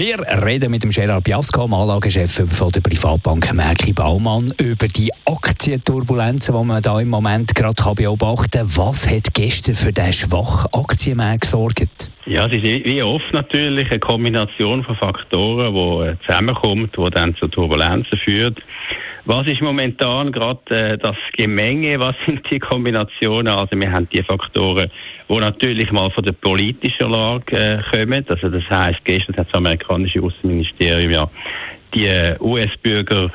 wir reden mit dem Gerard Biasco, dem Anlagechef von der Privatbank Merki Baumann, über die Aktienturbulenzen, die man da im Moment gerade beobachten kann. Was hat gestern für den schwachen Aktienmarkt gesorgt? Ja, es ist wie oft natürlich eine Kombination von Faktoren, die äh, zusammenkommt, die dann zu Turbulenzen führt. Was ist momentan gerade äh, das Gemenge? Was sind die Kombinationen? Also wir haben die Faktoren, die natürlich mal von der politischen Lage äh, kommen. Also das heißt, gestern hat das amerikanische Außenministerium ja die äh, US-Bürger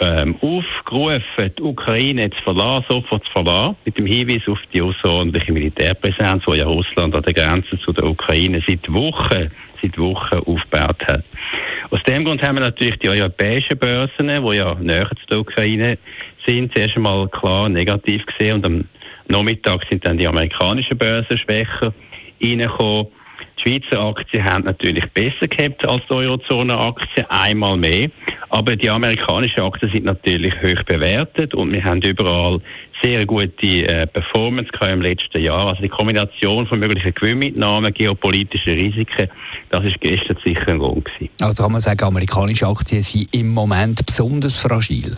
ähm, aufgerufen, die Ukraine zu verlassen, sofort zu verlassen, mit dem Hinweis auf die außerordentliche Militärpräsenz, die ja Russland an der Grenze zu der Ukraine seit Wochen, seit Wochen aufgebaut hat. Aus dem Grund haben wir natürlich die europäischen Börsen, die ja näher zu der Ukraine sind, zuerst einmal klar negativ gesehen und am Nachmittag sind dann die amerikanischen Börsen schwächer reingekommen. Die Schweizer Aktien haben natürlich besser gehabt als die Eurozone-Aktien, einmal mehr. Aber die amerikanischen Aktien sind natürlich hoch bewertet und wir haben überall sehr gute äh, Performance im letzten Jahr. Also die Kombination von möglichen Gewinnmitnahmen, geopolitischen Risiken, das ist gestern sicher ein Grund gewesen. Also kann man sagen, amerikanische Aktien sind im Moment besonders fragil?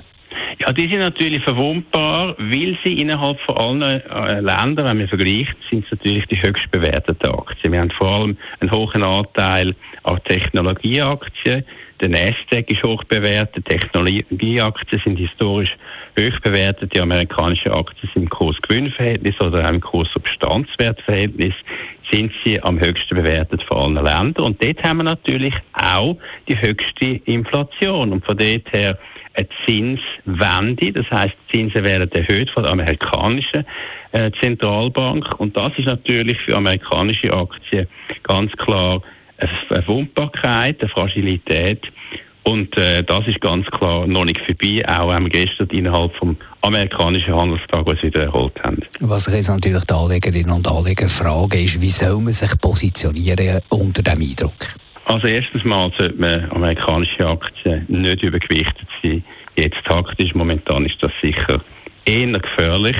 Ja, die sind natürlich verwundbar, weil sie innerhalb von allen äh, Ländern, wenn man vergleicht, sind es natürlich die höchst bewerteten Aktien. Wir haben vor allem einen hohen Anteil an Technologieaktien. Der Nasdaq ist hoch bewertet, Technologieaktien sind historisch hoch bewertet, die amerikanischen Aktien sind im Kurs-Gewinn-Verhältnis oder auch im Kurs-Substanzwert-Verhältnis sind sie am höchsten bewertet von allen Ländern. Und dort haben wir natürlich auch die höchste Inflation. Und von dort her eine Zinswende, das heißt, Zinsen werden erhöht von der amerikanischen äh, Zentralbank. Und das ist natürlich für amerikanische Aktien ganz klar eine Verwundbarkeit, eine Fragilität. Und äh, das ist ganz klar noch nicht vorbei, auch wenn wir gestern innerhalb vom amerikanischen Handelstag uns wieder erholt haben. Was jetzt natürlich die Anlegerinnen und Anleger fragen, ist, wie soll man sich positionieren unter diesem Eindruck? Also erstens mal sollte man amerikanische Aktien nicht übergewichtet sein. Jetzt taktisch, momentan ist das sicher eher gefährlich.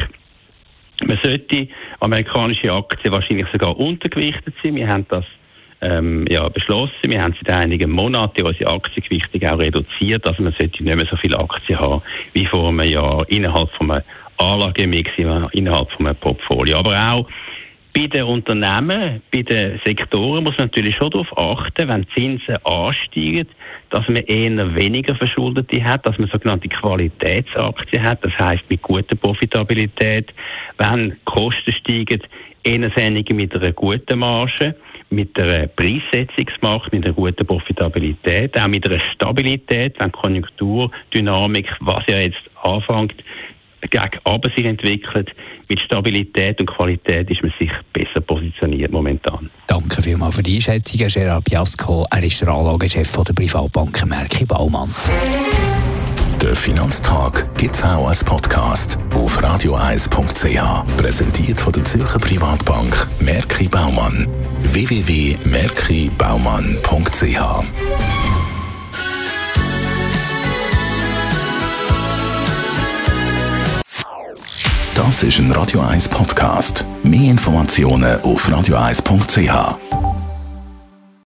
Man sollte amerikanische Aktien wahrscheinlich sogar untergewichtet sein. Wir haben das ähm, ja, beschlossen. Wir haben seit einigen Monaten unsere Aktiengewichtung auch reduziert. Also man sollte nicht mehr so viele Aktien haben wie vor einem Jahr innerhalb von einem Anlagemix, innerhalb von einem Portfolio. Aber auch bei den Unternehmen, bei den Sektoren muss man natürlich schon darauf achten, wenn Zinsen ansteigen, dass man eher weniger Verschuldete hat, dass man sogenannte Qualitätsaktien hat, das heißt mit guter Profitabilität. Wenn Kosten steigen, eher weniger mit einer guten Marge mit einer Preissetzungsmacht, mit einer guten Profitabilität, auch mit einer Stabilität, wenn Konjunkturdynamik, was ja jetzt anfängt, gegen aber sich entwickelt, mit Stabilität und Qualität ist man sich besser positioniert momentan. Danke vielmals für die Einschätzung, Gerard Piasco. Er ist der Anlagechef der Privatbank Merki Baumann. Der Finanztag gibt es auch als Podcast auf radioeis.ch. Präsentiert von der Zürcher Privatbank Merki Baumann. www.merkibaumann.ch Das ist ein Radio 1 Podcast. Mehr Informationen auf radioeis.ch.